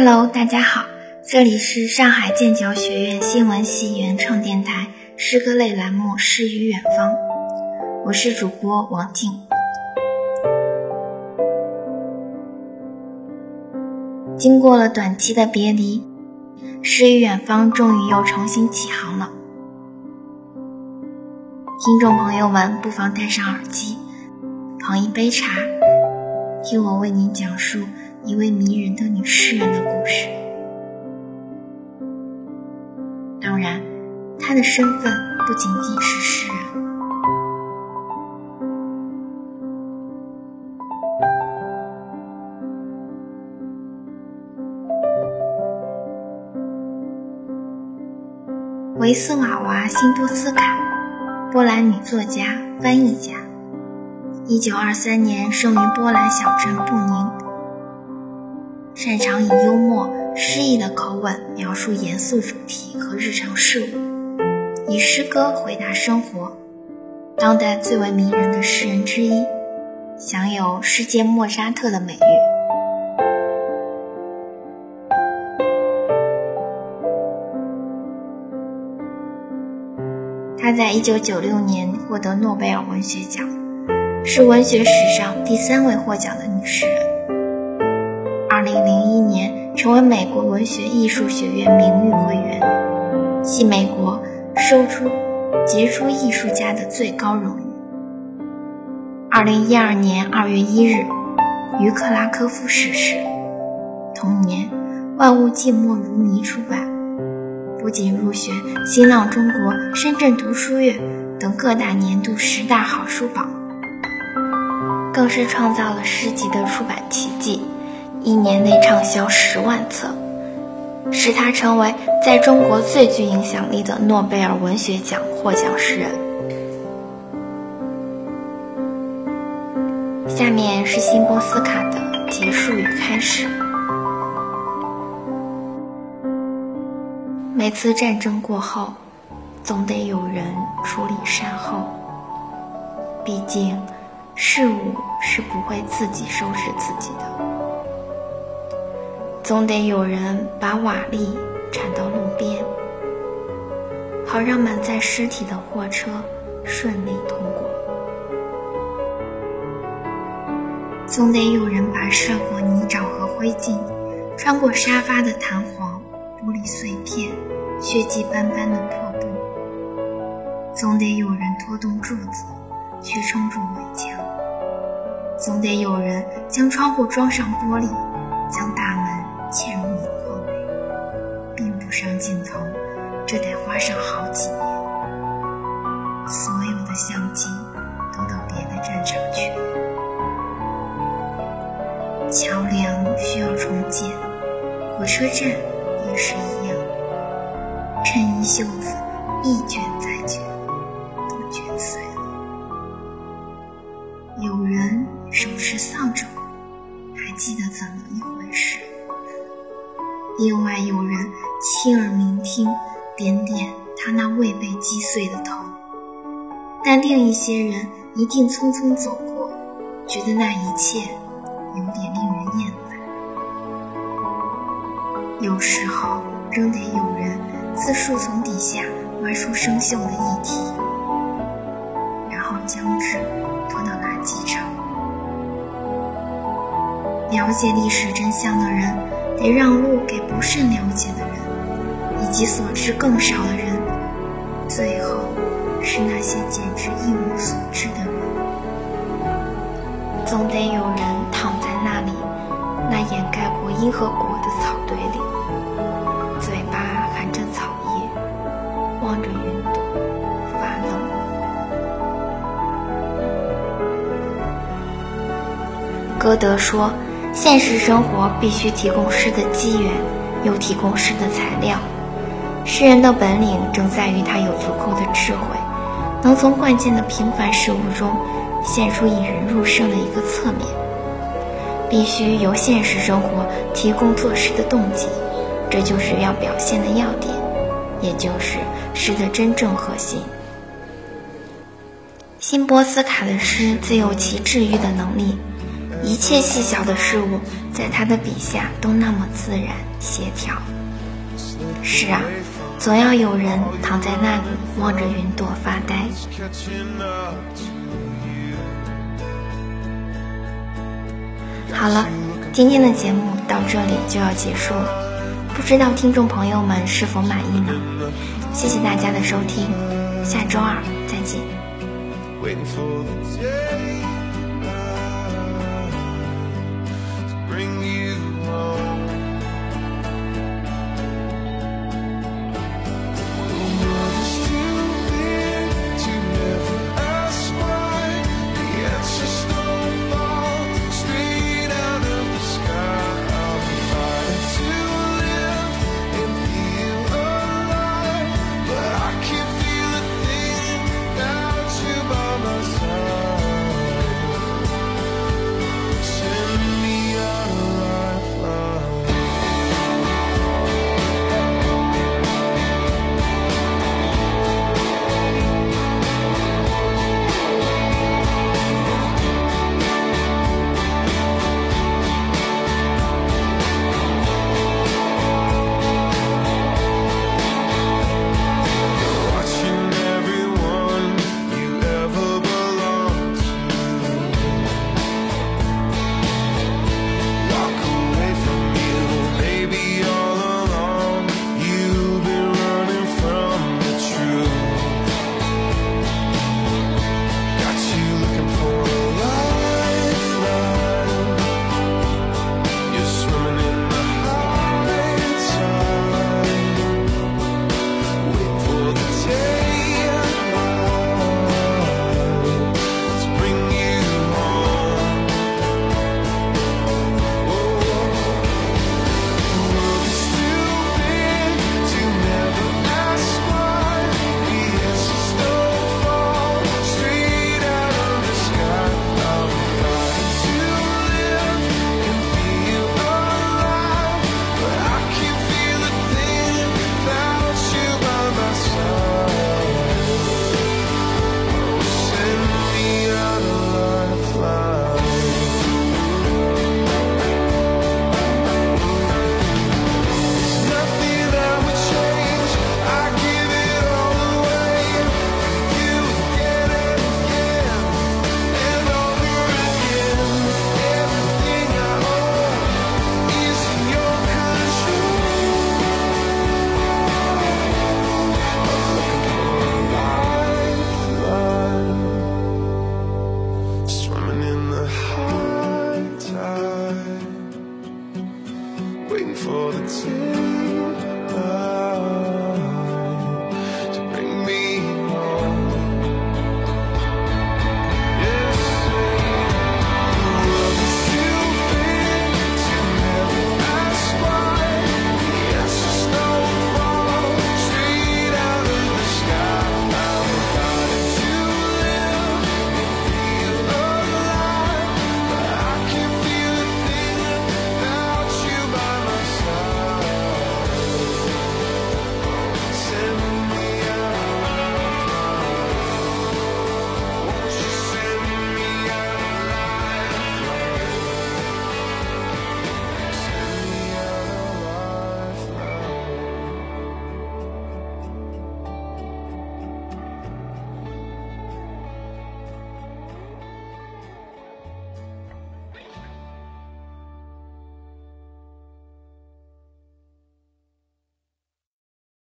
Hello，大家好，这里是上海剑桥学院新闻系原创电台诗歌类栏目《诗与远方》，我是主播王静。经过了短期的别离，《诗与远方》终于又重新起航了。听众朋友们，不妨戴上耳机，捧一杯茶，听我为您讲述一位迷人的女诗人的故事。当然，她的身份不仅仅是诗人。维斯瓦娃·辛波斯卡。波兰女作家、翻译家，一九二三年生于波兰小镇布宁，擅长以幽默、诗意的口吻描述严肃主题和日常事物，以诗歌回答生活，当代最为迷人的诗人之一，享有“世界莫扎特”的美誉。她在1996年获得诺贝尔文学奖，是文学史上第三位获奖的女诗人。成为美国文学艺术学院名誉会员，系美国收出杰出艺术家的最高荣誉。2012年2月1日，于克拉科夫逝世。同年，《万物静默如谜》出版。不仅入选新浪中国、深圳读书月等各大年度十大好书榜，更是创造了诗集的出版奇迹，一年内畅销十万册，使他成为在中国最具影响力的诺贝尔文学奖获奖诗人。下面是辛波斯卡的结束与开始。每次战争过后，总得有人处理善后。毕竟，事物是不会自己收拾自己的。总得有人把瓦砾铲到路边，好让满载尸体的货车顺利通过。总得有人把涉过泥沼和灰烬、穿过沙发的弹簧、玻璃碎片。血迹斑斑的破布，总得有人拖动柱子去撑住围墙，总得有人将窗户装上玻璃，上好几年。所有的相机都到别的战场去，桥梁需要重建，火车站也是一样。衬衣袖子一卷再卷，都卷碎了。有人手持扫帚，还记得怎么一回事；另外有人亲耳聆听，点点他那未被击碎的头。但另一些人一定匆匆走过，觉得那一切有点令人厌烦。有时候仍得有人。自树丛底下挖出生锈的液体，然后将之拖到垃圾场。了解历史真相的人，得让路给不甚了解，以及所知更少的人。最后，是那些简直一无所知的人。总得有人躺在那里，那掩盖过因和果的草堆里。嘴巴含着草叶望着云朵发愣。歌德说：“现实生活必须提供诗的机缘，又提供诗的材料。诗人的本领正在于他有足够的智慧，能从惯见的平凡事物中现出引人入胜的一个侧面。必须由现实生活提供作诗的动机，这就是要表现的要点。”也就是诗的真正核心。辛波斯卡的诗自有其治愈的能力，一切细小的事物在他的笔下都那么自然协调。是啊，总要有人躺在那里望着云朵发呆。好了，今天的节目到这里就要结束了，不知道听众朋友们是否满意呢？谢谢大家的收听，下周二再见。